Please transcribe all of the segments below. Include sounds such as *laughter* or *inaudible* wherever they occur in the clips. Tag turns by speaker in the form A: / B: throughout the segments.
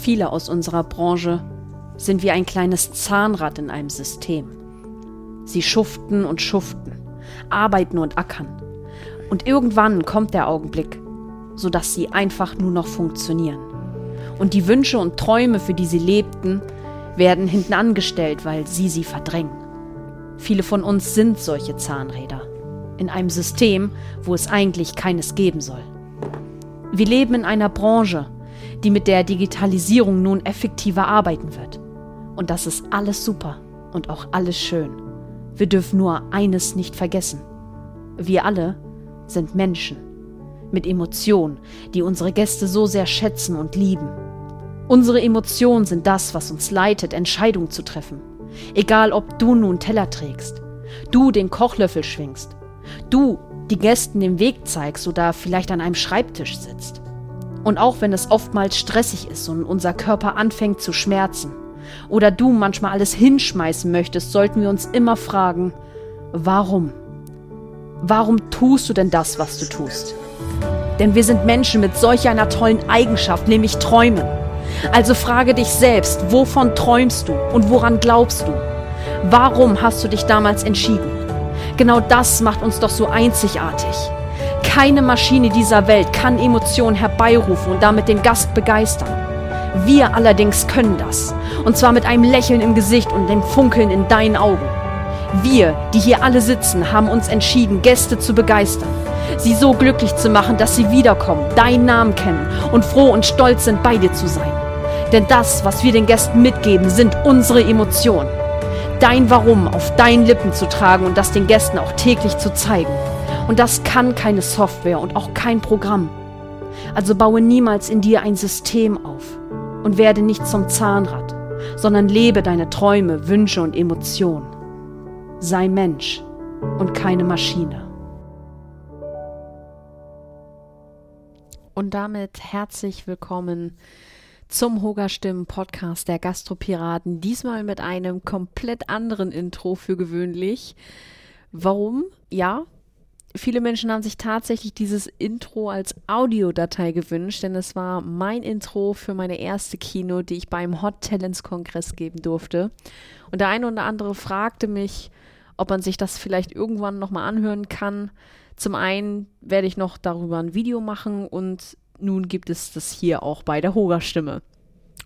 A: Viele aus unserer Branche sind wie ein kleines Zahnrad in einem System. Sie schuften und schuften, arbeiten und ackern. Und irgendwann kommt der Augenblick, sodass sie einfach nur noch funktionieren. Und die Wünsche und Träume, für die sie lebten, werden hinten angestellt, weil sie sie verdrängen. Viele von uns sind solche Zahnräder. In einem System, wo es eigentlich keines geben soll. Wir leben in einer Branche, die mit der Digitalisierung nun effektiver arbeiten wird. Und das ist alles super und auch alles schön. Wir dürfen nur eines nicht vergessen. Wir alle sind Menschen mit Emotionen, die unsere Gäste so sehr schätzen und lieben. Unsere Emotionen sind das, was uns leitet, Entscheidungen zu treffen. Egal, ob du nun Teller trägst, du den Kochlöffel schwingst, du die Gästen den Weg zeigst oder vielleicht an einem Schreibtisch sitzt. Und auch wenn es oftmals stressig ist und unser Körper anfängt zu schmerzen oder du manchmal alles hinschmeißen möchtest, sollten wir uns immer fragen, warum? Warum tust du denn das, was du tust? Denn wir sind Menschen mit solch einer tollen Eigenschaft, nämlich Träumen. Also frage dich selbst, wovon träumst du und woran glaubst du? Warum hast du dich damals entschieden? Genau das macht uns doch so einzigartig. Keine Maschine dieser Welt kann Emotionen herbeirufen und damit den Gast begeistern. Wir allerdings können das. Und zwar mit einem Lächeln im Gesicht und dem Funkeln in deinen Augen. Wir, die hier alle sitzen, haben uns entschieden, Gäste zu begeistern. Sie so glücklich zu machen, dass sie wiederkommen, deinen Namen kennen und froh und stolz sind, bei dir zu sein. Denn das, was wir den Gästen mitgeben, sind unsere Emotionen. Dein Warum auf deinen Lippen zu tragen und das den Gästen auch täglich zu zeigen. Und das kann keine Software und auch kein Programm. Also baue niemals in dir ein System auf und werde nicht zum Zahnrad, sondern lebe deine Träume, Wünsche und Emotionen. Sei Mensch und keine Maschine. Und damit herzlich willkommen zum Hogerstimmen Podcast der Gastropiraten. Diesmal mit einem komplett anderen Intro für gewöhnlich. Warum? Ja, viele Menschen haben sich tatsächlich dieses Intro als Audiodatei gewünscht, denn es war mein Intro für meine erste Kino, die ich beim Hot Talents Kongress geben durfte. Und der eine oder andere fragte mich, ob man sich das vielleicht irgendwann nochmal anhören kann. Zum einen werde ich noch darüber ein Video machen und nun gibt es das hier auch bei der Hoga-Stimme.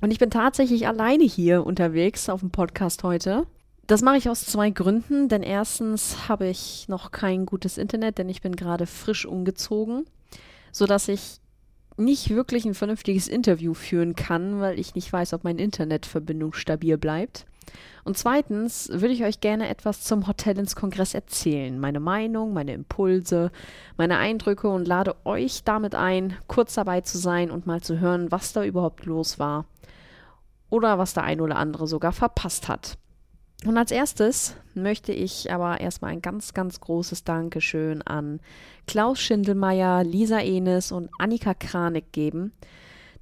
A: Und ich bin tatsächlich alleine hier unterwegs auf dem Podcast heute. Das mache ich aus zwei Gründen, denn erstens habe ich noch kein gutes Internet, denn ich bin gerade frisch umgezogen, sodass ich nicht wirklich ein vernünftiges Interview führen kann, weil ich nicht weiß, ob meine Internetverbindung stabil bleibt. Und zweitens würde ich euch gerne etwas zum Hotel ins Kongress erzählen. Meine Meinung, meine Impulse, meine Eindrücke und lade euch damit ein, kurz dabei zu sein und mal zu hören, was da überhaupt los war. Oder was der ein oder andere sogar verpasst hat. Und als erstes möchte ich aber erstmal ein ganz, ganz großes Dankeschön an Klaus Schindelmeier, Lisa Enes und Annika Kranig geben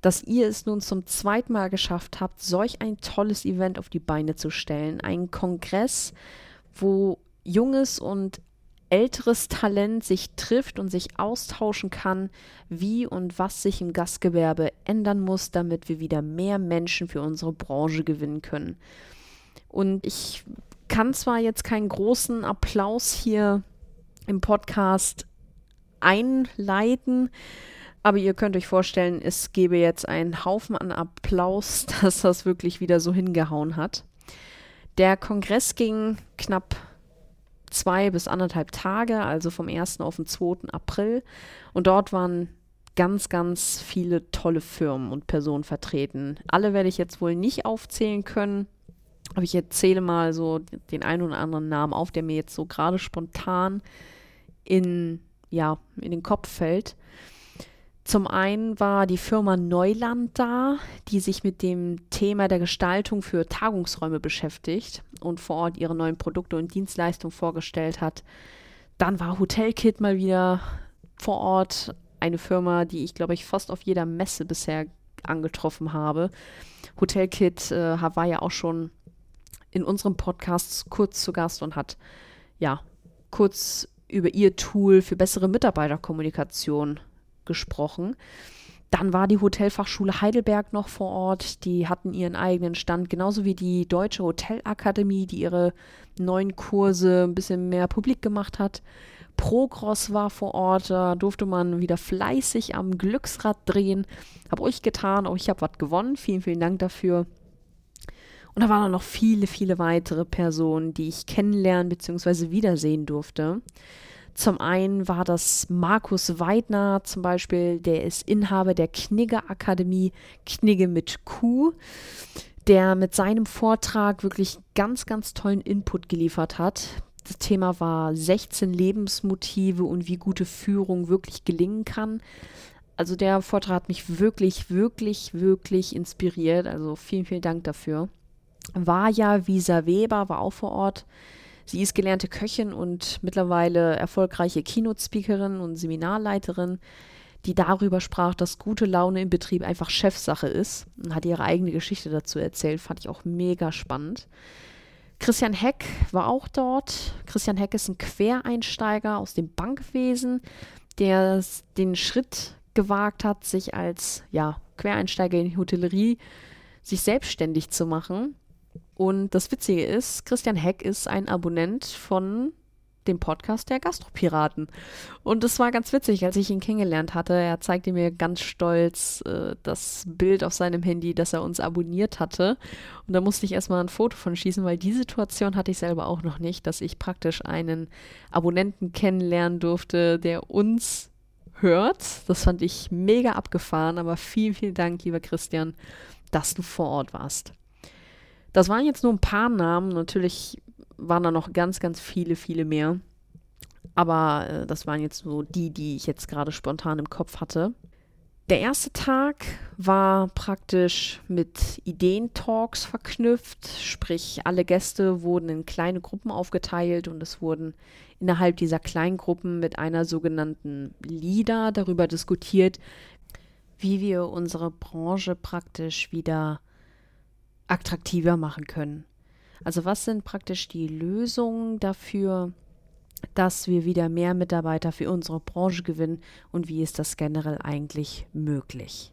A: dass ihr es nun zum zweiten Mal geschafft habt, solch ein tolles Event auf die Beine zu stellen. Ein Kongress, wo junges und älteres Talent sich trifft und sich austauschen kann, wie und was sich im Gastgewerbe ändern muss, damit wir wieder mehr Menschen für unsere Branche gewinnen können. Und ich kann zwar jetzt keinen großen Applaus hier im Podcast einleiten, aber ihr könnt euch vorstellen, es gäbe jetzt einen Haufen an Applaus, *laughs* dass das wirklich wieder so hingehauen hat. Der Kongress ging knapp zwei bis anderthalb Tage, also vom 1. auf den 2. April. Und dort waren ganz, ganz viele tolle Firmen und Personen vertreten. Alle werde ich jetzt wohl nicht aufzählen können, aber ich erzähle mal so den einen oder anderen Namen auf, der mir jetzt so gerade spontan in, ja, in den Kopf fällt. Zum einen war die Firma Neuland da, die sich mit dem Thema der Gestaltung für Tagungsräume beschäftigt und vor Ort ihre neuen Produkte und Dienstleistungen vorgestellt hat. Dann war Hotelkit mal wieder vor Ort, eine Firma, die ich glaube ich fast auf jeder Messe bisher angetroffen habe. Hotelkit äh, war ja auch schon in unserem Podcast kurz zu Gast und hat ja kurz über ihr Tool für bessere Mitarbeiterkommunikation gesprochen. Dann war die Hotelfachschule Heidelberg noch vor Ort. Die hatten ihren eigenen Stand, genauso wie die Deutsche Hotelakademie, die ihre neuen Kurse ein bisschen mehr publik gemacht hat. Progros war vor Ort, da durfte man wieder fleißig am Glücksrad drehen. Hab euch getan, auch ich habe was gewonnen. Vielen, vielen Dank dafür. Und da waren noch viele, viele weitere Personen, die ich kennenlernen bzw. wiedersehen durfte. Zum einen war das Markus Weidner zum Beispiel, der ist Inhaber der Knigge Akademie, Knigge mit Q, der mit seinem Vortrag wirklich ganz, ganz tollen Input geliefert hat. Das Thema war 16 Lebensmotive und wie gute Führung wirklich gelingen kann. Also der Vortrag hat mich wirklich, wirklich, wirklich inspiriert. Also vielen, vielen Dank dafür. Vaja Visa Weber war auch vor Ort. Sie ist gelernte Köchin und mittlerweile erfolgreiche Keynote-Speakerin und Seminarleiterin, die darüber sprach, dass gute Laune im Betrieb einfach Chefsache ist und hat ihre eigene Geschichte dazu erzählt. Fand ich auch mega spannend. Christian Heck war auch dort. Christian Heck ist ein Quereinsteiger aus dem Bankwesen, der den Schritt gewagt hat, sich als ja, Quereinsteiger in die Hotellerie sich selbstständig zu machen und das Witzige ist, Christian Heck ist ein Abonnent von dem Podcast der Gastropiraten. Und es war ganz witzig, als ich ihn kennengelernt hatte. Er zeigte mir ganz stolz äh, das Bild auf seinem Handy, dass er uns abonniert hatte. Und da musste ich erstmal ein Foto von schießen, weil die Situation hatte ich selber auch noch nicht, dass ich praktisch einen Abonnenten kennenlernen durfte, der uns hört. Das fand ich mega abgefahren, aber vielen, vielen Dank, lieber Christian, dass du vor Ort warst. Das waren jetzt nur ein paar Namen. Natürlich waren da noch ganz, ganz viele, viele mehr. Aber äh, das waren jetzt so die, die ich jetzt gerade spontan im Kopf hatte. Der erste Tag war praktisch mit Ideentalks verknüpft, sprich alle Gäste wurden in kleine Gruppen aufgeteilt und es wurden innerhalb dieser kleinen Gruppen mit einer sogenannten Leader darüber diskutiert, wie wir unsere Branche praktisch wieder attraktiver machen können. Also was sind praktisch die Lösungen dafür, dass wir wieder mehr Mitarbeiter für unsere Branche gewinnen und wie ist das generell eigentlich möglich?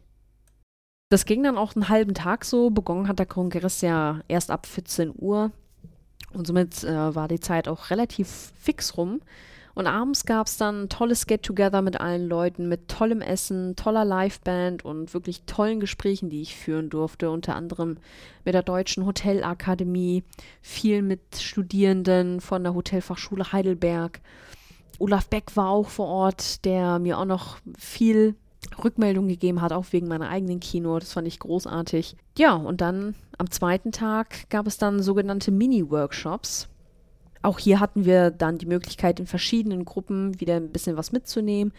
A: Das ging dann auch einen halben Tag so. Begonnen hat der Kongress ja erst ab 14 Uhr und somit äh, war die Zeit auch relativ fix rum. Und abends gab es dann ein tolles Get-Together mit allen Leuten, mit tollem Essen, toller Liveband und wirklich tollen Gesprächen, die ich führen durfte. Unter anderem mit der Deutschen Hotelakademie, viel mit Studierenden von der Hotelfachschule Heidelberg. Olaf Beck war auch vor Ort, der mir auch noch viel Rückmeldung gegeben hat, auch wegen meiner eigenen Kino. Das fand ich großartig. Ja, und dann am zweiten Tag gab es dann sogenannte Mini-Workshops. Auch hier hatten wir dann die Möglichkeit, in verschiedenen Gruppen wieder ein bisschen was mitzunehmen.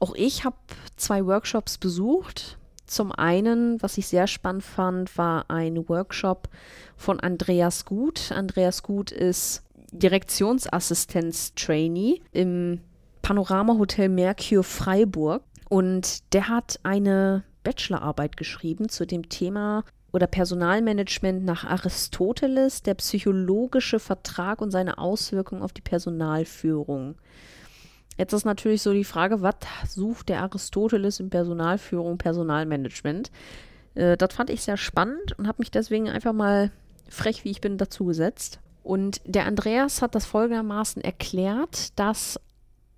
A: Auch ich habe zwei Workshops besucht. Zum einen, was ich sehr spannend fand, war ein Workshop von Andreas Gut. Andreas Gut ist Direktionsassistenz-Trainee im Panorama Hotel Mercure Freiburg und der hat eine Bachelorarbeit geschrieben zu dem Thema oder Personalmanagement nach Aristoteles, der psychologische Vertrag und seine Auswirkungen auf die Personalführung. Jetzt ist natürlich so die Frage, was sucht der Aristoteles in Personalführung, Personalmanagement? Äh, das fand ich sehr spannend und habe mich deswegen einfach mal frech, wie ich bin, dazu gesetzt. Und der Andreas hat das folgendermaßen erklärt, dass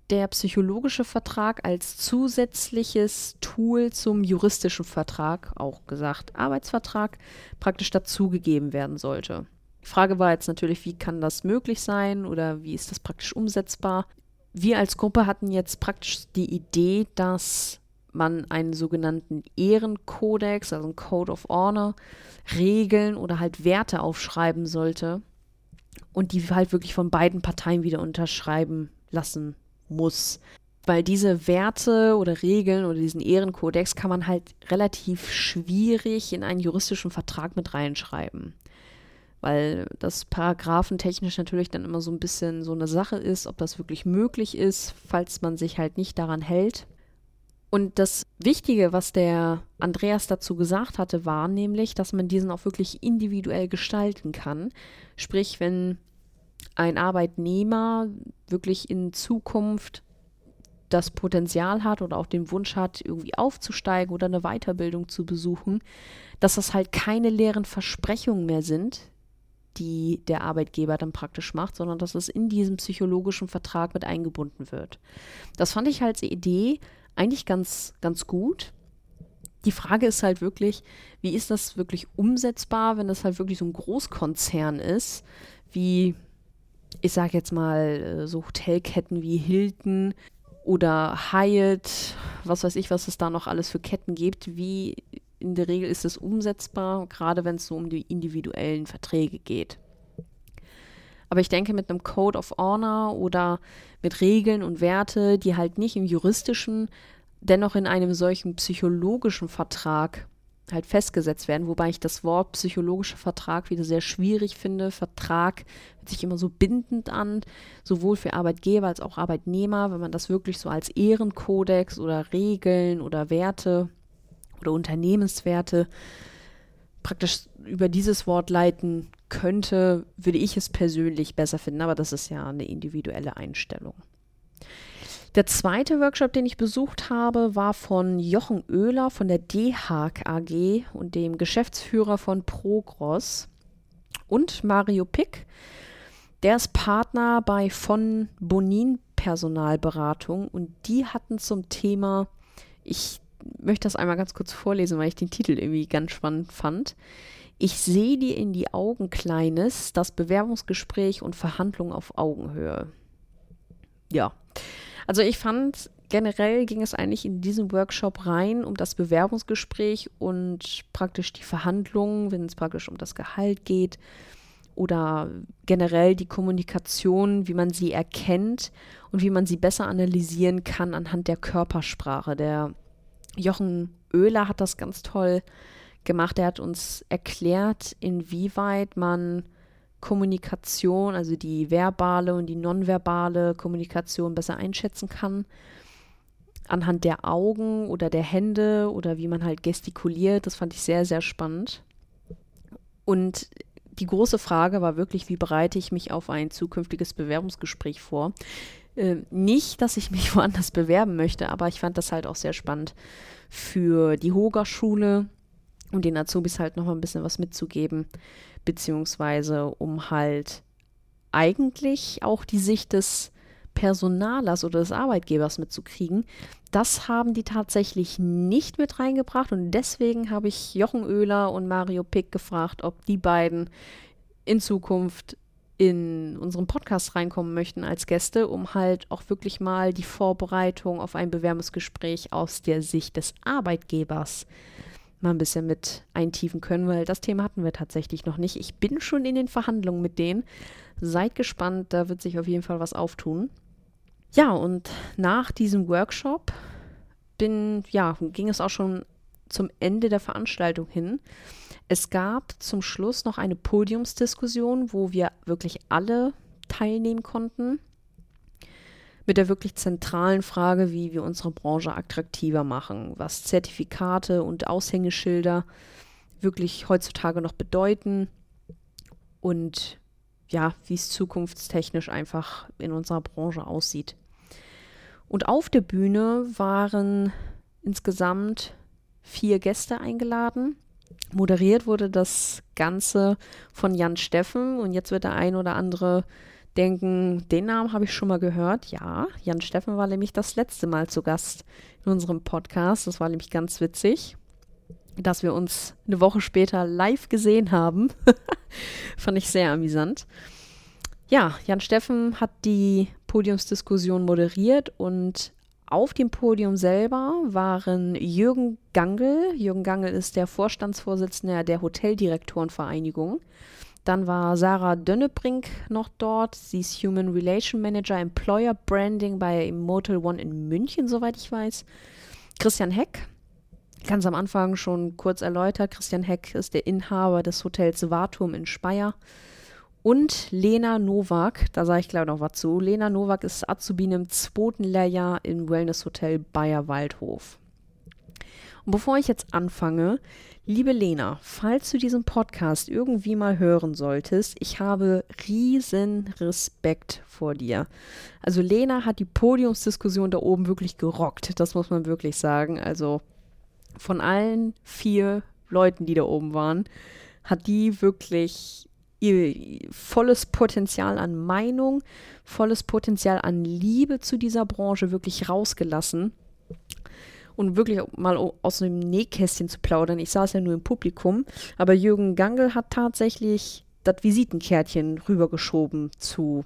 A: der psychologische Vertrag als zusätzliches Tool zum juristischen Vertrag, auch gesagt Arbeitsvertrag, praktisch dazugegeben werden sollte. Die Frage war jetzt natürlich, wie kann das möglich sein oder wie ist das praktisch umsetzbar? Wir als Gruppe hatten jetzt praktisch die Idee, dass man einen sogenannten Ehrenkodex, also einen Code of Honor, Regeln oder halt Werte aufschreiben sollte und die halt wirklich von beiden Parteien wieder unterschreiben lassen muss. Weil diese Werte oder Regeln oder diesen Ehrenkodex kann man halt relativ schwierig in einen juristischen Vertrag mit reinschreiben. Weil das paragraphentechnisch natürlich dann immer so ein bisschen so eine Sache ist, ob das wirklich möglich ist, falls man sich halt nicht daran hält. Und das Wichtige, was der Andreas dazu gesagt hatte, war nämlich, dass man diesen auch wirklich individuell gestalten kann. Sprich, wenn ein Arbeitnehmer wirklich in Zukunft das Potenzial hat oder auch den Wunsch hat, irgendwie aufzusteigen oder eine Weiterbildung zu besuchen, dass das halt keine leeren Versprechungen mehr sind, die der Arbeitgeber dann praktisch macht, sondern dass es in diesem psychologischen Vertrag mit eingebunden wird. Das fand ich als Idee eigentlich ganz, ganz gut. Die Frage ist halt wirklich, wie ist das wirklich umsetzbar, wenn das halt wirklich so ein Großkonzern ist, wie, ich sage jetzt mal, äh, so Hotelketten wie Hilton oder Hyatt, was weiß ich, was es da noch alles für Ketten gibt, wie in der Regel ist es umsetzbar, gerade wenn es so um die individuellen Verträge geht. Aber ich denke, mit einem Code of Honor oder mit Regeln und Werte, die halt nicht im juristischen, dennoch in einem solchen psychologischen Vertrag halt festgesetzt werden, wobei ich das Wort psychologischer Vertrag wieder sehr schwierig finde. Vertrag hört sich immer so bindend an, sowohl für Arbeitgeber als auch Arbeitnehmer, wenn man das wirklich so als Ehrenkodex oder Regeln oder Werte oder Unternehmenswerte praktisch über dieses Wort leiten könnte, würde ich es persönlich besser finden, aber das ist ja eine individuelle Einstellung. Der zweite Workshop, den ich besucht habe, war von Jochen Oehler von der DHAG AG und dem Geschäftsführer von Progros und Mario Pick. Der ist Partner bei von Bonin Personalberatung und die hatten zum Thema, ich möchte das einmal ganz kurz vorlesen, weil ich den Titel irgendwie ganz spannend fand. Ich sehe dir in die Augen, Kleines, das Bewerbungsgespräch und Verhandlungen auf Augenhöhe. Ja, also ich fand, generell ging es eigentlich in diesem Workshop rein um das Bewerbungsgespräch und praktisch die Verhandlungen, wenn es praktisch um das Gehalt geht oder generell die Kommunikation, wie man sie erkennt und wie man sie besser analysieren kann anhand der Körpersprache. Der Jochen Oehler hat das ganz toll gemacht. Er hat uns erklärt, inwieweit man Kommunikation, also die verbale und die nonverbale Kommunikation besser einschätzen kann. Anhand der Augen oder der Hände oder wie man halt gestikuliert. Das fand ich sehr, sehr spannend. Und die große Frage war wirklich, wie bereite ich mich auf ein zukünftiges Bewerbungsgespräch vor? Äh, nicht, dass ich mich *laughs* woanders bewerben möchte, aber ich fand das halt auch sehr spannend für die Hoga-Schule um den Azubis halt nochmal ein bisschen was mitzugeben, beziehungsweise um halt eigentlich auch die Sicht des Personalers oder des Arbeitgebers mitzukriegen. Das haben die tatsächlich nicht mit reingebracht und deswegen habe ich Jochen Oehler und Mario Pick gefragt, ob die beiden in Zukunft in unseren Podcast reinkommen möchten als Gäste, um halt auch wirklich mal die Vorbereitung auf ein Bewerbungsgespräch aus der Sicht des Arbeitgebers mal ein bisschen mit eintiefen können, weil das Thema hatten wir tatsächlich noch nicht. Ich bin schon in den Verhandlungen mit denen. Seid gespannt, da wird sich auf jeden Fall was auftun. Ja, und nach diesem Workshop bin, ja, ging es auch schon zum Ende der Veranstaltung hin. Es gab zum Schluss noch eine Podiumsdiskussion, wo wir wirklich alle teilnehmen konnten mit der wirklich zentralen Frage, wie wir unsere Branche attraktiver machen, was Zertifikate und Aushängeschilder wirklich heutzutage noch bedeuten und ja, wie es zukunftstechnisch einfach in unserer Branche aussieht. Und auf der Bühne waren insgesamt vier Gäste eingeladen. Moderiert wurde das Ganze von Jan Steffen und jetzt wird der ein oder andere denken, den Namen habe ich schon mal gehört. Ja, Jan Steffen war nämlich das letzte Mal zu Gast in unserem Podcast. Das war nämlich ganz witzig, dass wir uns eine Woche später live gesehen haben. *laughs* Fand ich sehr amüsant. Ja, Jan Steffen hat die Podiumsdiskussion moderiert und auf dem Podium selber waren Jürgen Gangel. Jürgen Gangel ist der Vorstandsvorsitzende der Hoteldirektorenvereinigung dann war Sarah Dönnebrink noch dort. Sie ist Human Relation Manager Employer Branding bei Motel One in München, soweit ich weiß. Christian Heck, ganz am Anfang schon kurz erläutert. Christian Heck ist der Inhaber des Hotels Warturm in Speyer. Und Lena Nowak, da sage ich gleich noch was zu. Lena Nowak ist Azubine im zweiten Lehrjahr im Wellness Hotel Bayer Waldhof. Und bevor ich jetzt anfange, liebe Lena, falls du diesen Podcast irgendwie mal hören solltest, ich habe riesen Respekt vor dir. Also Lena hat die Podiumsdiskussion da oben wirklich gerockt, das muss man wirklich sagen. Also von allen vier Leuten, die da oben waren, hat die wirklich ihr volles Potenzial an Meinung, volles Potenzial an Liebe zu dieser Branche wirklich rausgelassen und wirklich mal aus dem Nähkästchen zu plaudern. Ich saß ja nur im Publikum, aber Jürgen Gangel hat tatsächlich das Visitenkärtchen rübergeschoben zu,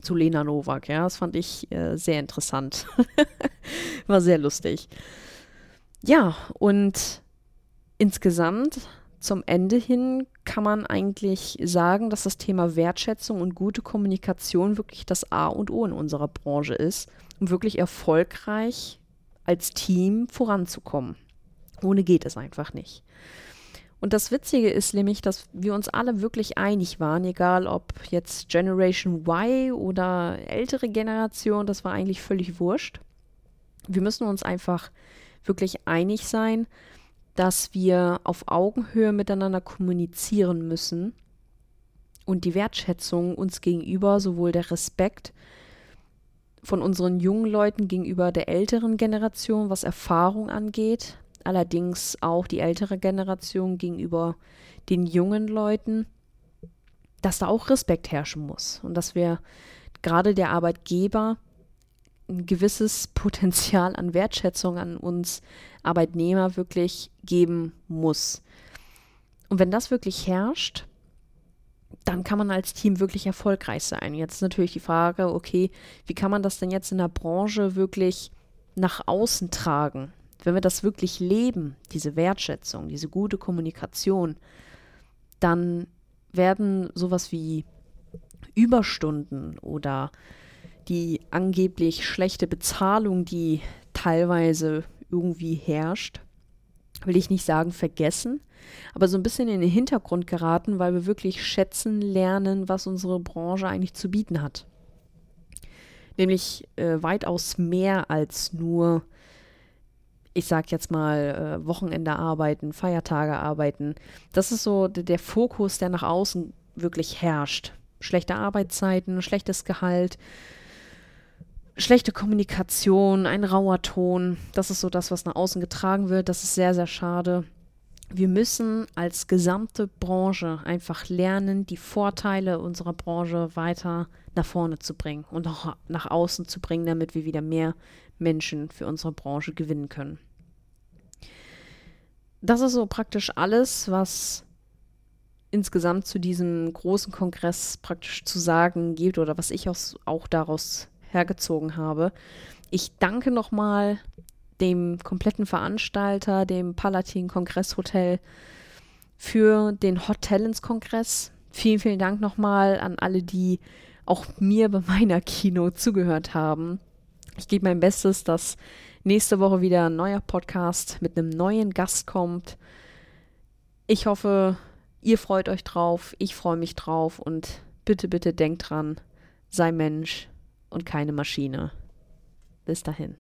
A: zu Lena Nowak. Ja, das fand ich äh, sehr interessant. *laughs* War sehr lustig. Ja, und insgesamt zum Ende hin kann man eigentlich sagen, dass das Thema Wertschätzung und gute Kommunikation wirklich das A und O in unserer Branche ist, um wirklich erfolgreich als Team voranzukommen. Ohne geht es einfach nicht. Und das Witzige ist nämlich, dass wir uns alle wirklich einig waren, egal ob jetzt Generation Y oder ältere Generation, das war eigentlich völlig wurscht. Wir müssen uns einfach wirklich einig sein, dass wir auf Augenhöhe miteinander kommunizieren müssen und die Wertschätzung uns gegenüber, sowohl der Respekt von unseren jungen Leuten gegenüber der älteren Generation, was Erfahrung angeht, allerdings auch die ältere Generation gegenüber den jungen Leuten, dass da auch Respekt herrschen muss und dass wir gerade der Arbeitgeber ein gewisses *laughs* Potenzial an Wertschätzung an uns Arbeitnehmer wirklich geben muss. Und wenn das wirklich herrscht, dann kann man als Team wirklich erfolgreich sein. Jetzt natürlich die Frage, okay, wie kann man das denn jetzt in der Branche wirklich nach außen tragen? Wenn wir das wirklich leben, diese Wertschätzung, diese gute Kommunikation, dann werden sowas wie Überstunden oder die angeblich schlechte Bezahlung, die teilweise irgendwie herrscht, will ich nicht sagen vergessen, aber so ein bisschen in den Hintergrund geraten, weil wir wirklich schätzen lernen, was unsere Branche eigentlich zu bieten hat. Nämlich äh, weitaus mehr als nur, ich sag jetzt mal, äh, Wochenende arbeiten, Feiertage arbeiten. Das ist so der Fokus, der nach außen wirklich herrscht. Schlechte Arbeitszeiten, schlechtes Gehalt, schlechte Kommunikation, ein rauer Ton. Das ist so das, was nach außen getragen wird. Das ist sehr, sehr schade. Wir müssen als gesamte Branche einfach lernen, die Vorteile unserer Branche weiter nach vorne zu bringen und auch nach außen zu bringen, damit wir wieder mehr Menschen für unsere Branche gewinnen können. Das ist so praktisch alles, was insgesamt zu diesem großen Kongress praktisch zu sagen gibt oder was ich auch, daraus hergezogen habe. Ich danke nochmal dem kompletten Veranstalter, dem Palatin Kongresshotel, für den Hot Talents Kongress. Vielen, vielen Dank nochmal an alle, die auch mir bei meiner Kino zugehört haben. Ich gebe mein Bestes, dass nächste Woche wieder ein neuer Podcast mit einem neuen Gast kommt. Ich hoffe, ihr freut euch drauf, ich freue mich drauf und bitte, bitte denkt dran, sei Mensch, und keine Maschine. Bis dahin.